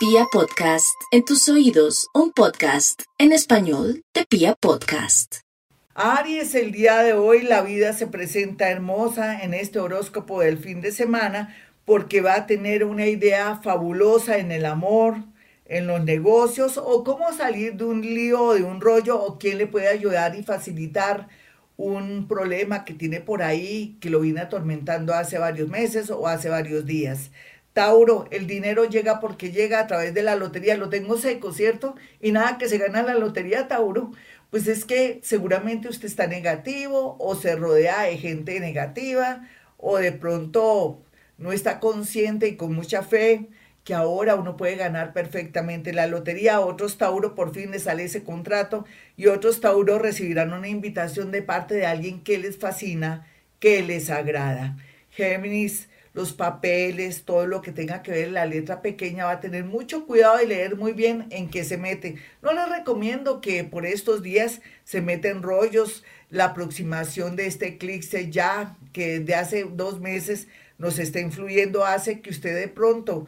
Pia Podcast, en tus oídos, un podcast en español de Pia Podcast. Aries, el día de hoy la vida se presenta hermosa en este horóscopo del fin de semana porque va a tener una idea fabulosa en el amor, en los negocios o cómo salir de un lío o de un rollo o quién le puede ayudar y facilitar un problema que tiene por ahí que lo viene atormentando hace varios meses o hace varios días. Tauro, el dinero llega porque llega a través de la lotería. Lo tengo seco, ¿cierto? Y nada que se gana la lotería, Tauro. Pues es que seguramente usted está negativo o se rodea de gente negativa o de pronto no está consciente y con mucha fe que ahora uno puede ganar perfectamente la lotería. Otros Tauro por fin les sale ese contrato y otros Tauro recibirán una invitación de parte de alguien que les fascina, que les agrada. Géminis, los papeles, todo lo que tenga que ver la letra pequeña, va a tener mucho cuidado de leer muy bien en qué se mete. No les recomiendo que por estos días se meten rollos. La aproximación de este eclipse ya, que de hace dos meses nos está influyendo, hace que usted de pronto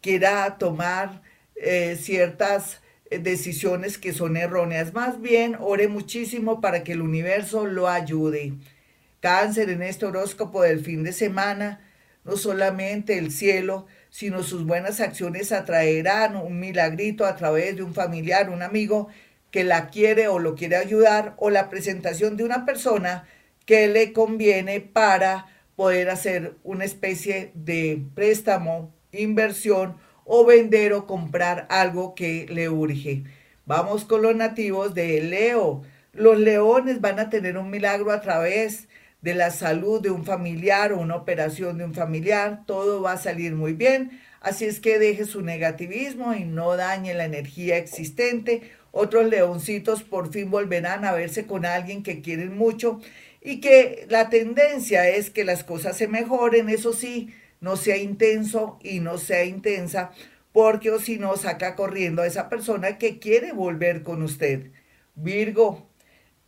quiera tomar eh, ciertas eh, decisiones que son erróneas. Más bien, ore muchísimo para que el universo lo ayude. Cáncer en este horóscopo del fin de semana no solamente el cielo, sino sus buenas acciones atraerán un milagrito a través de un familiar, un amigo que la quiere o lo quiere ayudar, o la presentación de una persona que le conviene para poder hacer una especie de préstamo, inversión o vender o comprar algo que le urge. Vamos con los nativos de Leo. Los leones van a tener un milagro a través de la salud de un familiar o una operación de un familiar, todo va a salir muy bien. Así es que deje su negativismo y no dañe la energía existente. Otros leoncitos por fin volverán a verse con alguien que quieren mucho y que la tendencia es que las cosas se mejoren, eso sí, no sea intenso y no sea intensa, porque o si no saca corriendo a esa persona que quiere volver con usted. Virgo,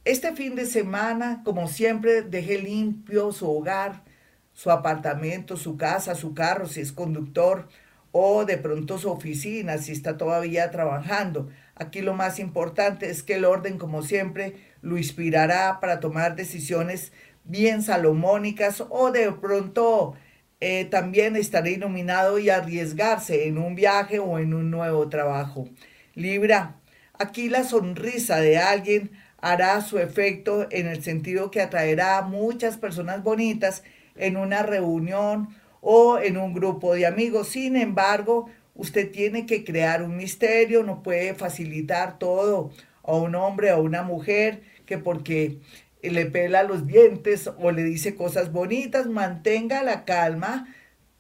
este fin de semana, como siempre, deje limpio su hogar, su apartamento, su casa, su carro, si es conductor, o de pronto su oficina, si está todavía trabajando. Aquí lo más importante es que el orden, como siempre, lo inspirará para tomar decisiones bien salomónicas o de pronto eh, también estará iluminado y arriesgarse en un viaje o en un nuevo trabajo. Libra, aquí la sonrisa de alguien hará su efecto en el sentido que atraerá a muchas personas bonitas en una reunión o en un grupo de amigos. Sin embargo, usted tiene que crear un misterio, no puede facilitar todo a un hombre o a una mujer que porque le pela los dientes o le dice cosas bonitas, mantenga la calma,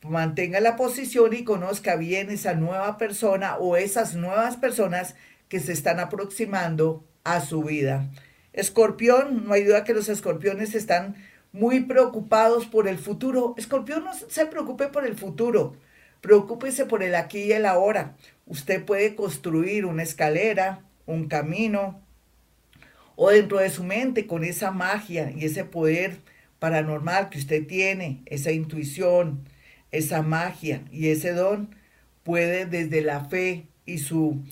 mantenga la posición y conozca bien esa nueva persona o esas nuevas personas que se están aproximando a su vida. Escorpión, no hay duda que los escorpiones están muy preocupados por el futuro. Escorpión no se preocupe por el futuro, preocúpese por el aquí y el ahora. Usted puede construir una escalera, un camino, o dentro de su mente con esa magia y ese poder paranormal que usted tiene, esa intuición, esa magia y ese don, puede desde la fe y su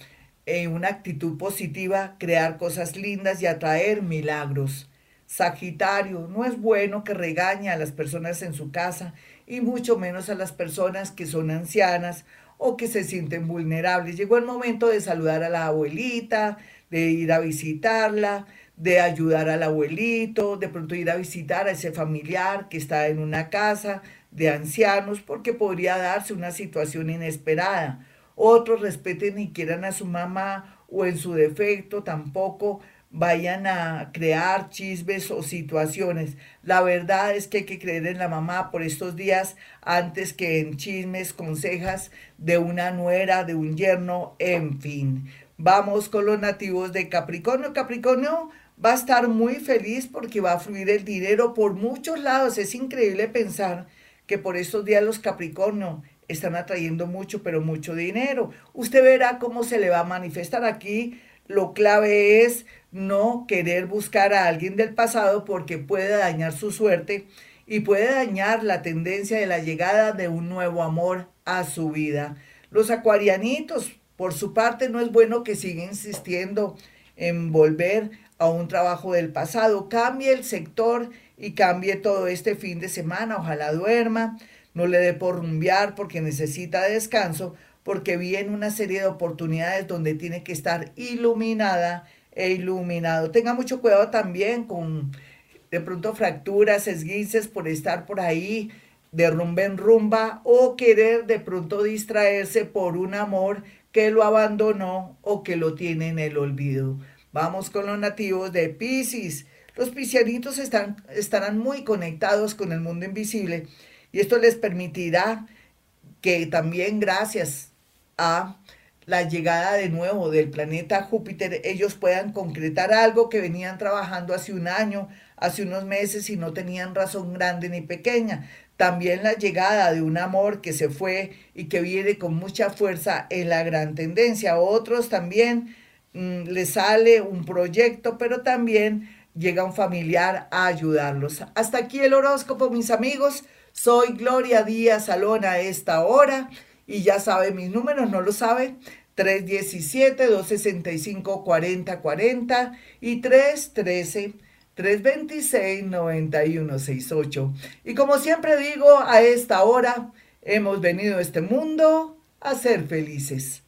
en una actitud positiva, crear cosas lindas y atraer milagros. Sagitario, no es bueno que regañe a las personas en su casa y mucho menos a las personas que son ancianas o que se sienten vulnerables. Llegó el momento de saludar a la abuelita, de ir a visitarla, de ayudar al abuelito, de pronto ir a visitar a ese familiar que está en una casa de ancianos porque podría darse una situación inesperada otros respeten y quieran a su mamá o en su defecto tampoco vayan a crear chismes o situaciones. La verdad es que hay que creer en la mamá por estos días antes que en chismes, consejas de una nuera, de un yerno, en fin. Vamos con los nativos de Capricornio. Capricornio va a estar muy feliz porque va a fluir el dinero por muchos lados. Es increíble pensar que por estos días los Capricornio están atrayendo mucho, pero mucho dinero. Usted verá cómo se le va a manifestar aquí. Lo clave es no querer buscar a alguien del pasado porque puede dañar su suerte y puede dañar la tendencia de la llegada de un nuevo amor a su vida. Los acuarianitos, por su parte, no es bueno que siga insistiendo en volver a un trabajo del pasado. Cambie el sector y cambie todo este fin de semana. Ojalá duerma, no le dé por rumbear porque necesita descanso, porque viene una serie de oportunidades donde tiene que estar iluminada e iluminado. Tenga mucho cuidado también con de pronto fracturas, esguinces por estar por ahí de rumba en rumba o querer de pronto distraerse por un amor que lo abandonó o que lo tiene en el olvido. Vamos con los nativos de Pisces. Los piscianitos están, estarán muy conectados con el mundo invisible y esto les permitirá que también gracias a la llegada de nuevo del planeta Júpiter, ellos puedan concretar algo que venían trabajando hace un año, hace unos meses y no tenían razón grande ni pequeña. También la llegada de un amor que se fue y que viene con mucha fuerza en la gran tendencia. Otros también Mm, le sale un proyecto, pero también llega un familiar a ayudarlos. Hasta aquí el horóscopo, mis amigos. Soy Gloria Díaz Salón a esta hora y ya sabe mis números, ¿no lo sabe? 317-265-4040 y 313-326-9168. Y como siempre digo, a esta hora hemos venido a este mundo a ser felices.